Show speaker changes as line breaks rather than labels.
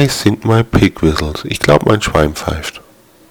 I think my pig whistles. Ich glaube, mein Schwein pfeift.